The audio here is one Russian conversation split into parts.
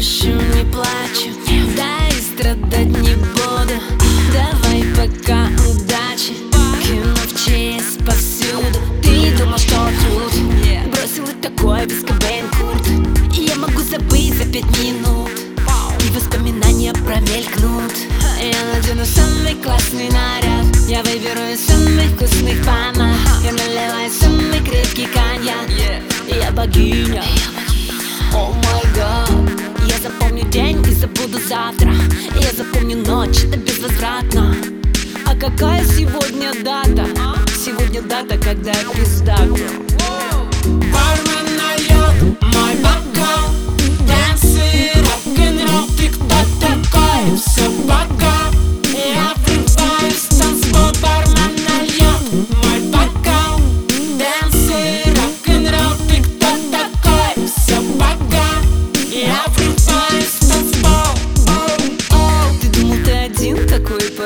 грущу, не плачу. Да и страдать не буду. Давай пока удачи. Кино в ЧС повсюду. Ты думал, что тут? Бросил и такое без Кобейн Курт. Я могу забыть за пять минут. И воспоминания промелькнут. Я надену самый классный наряд. Я выберу из самых вкусных помад Я наливаю самый крепкий коньяк. Я богиня день и забуду завтра. Я запомню ночь, это безвозвратно. А какая сегодня дата? Сегодня дата, когда я пиздакну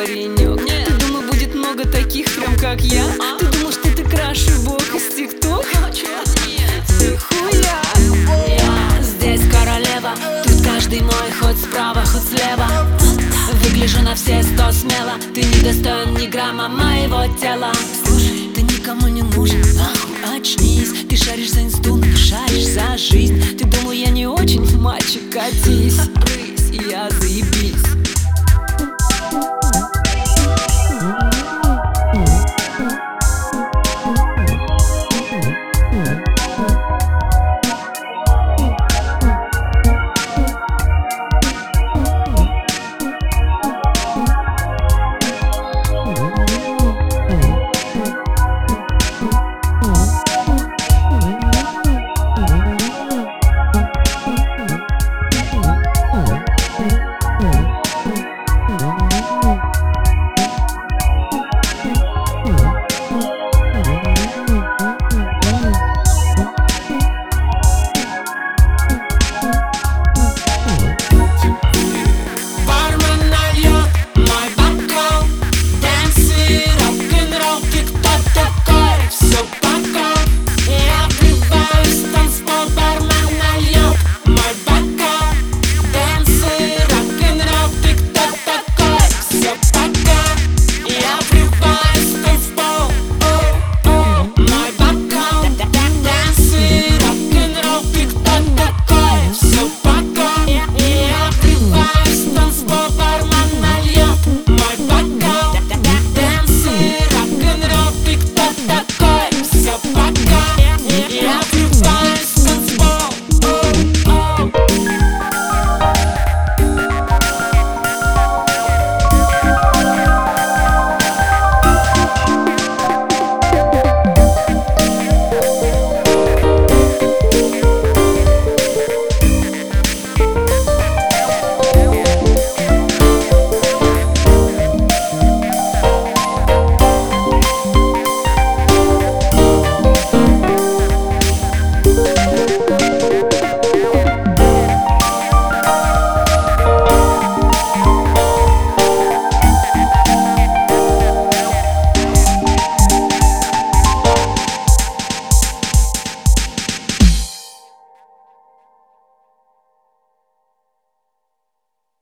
паренек? Ты думал, будет много таких, прям как я? Ты думал, что ты краше бог из тикток? Ты хуя. Я здесь королева. Тут каждый мой хоть справа, хоть слева. Выгляжу на все сто смело. Ты не достоин ни грамма моего тела. Слушай, ты никому не нужен, нахуй очнись. Ты шаришь за инсту, шаришь за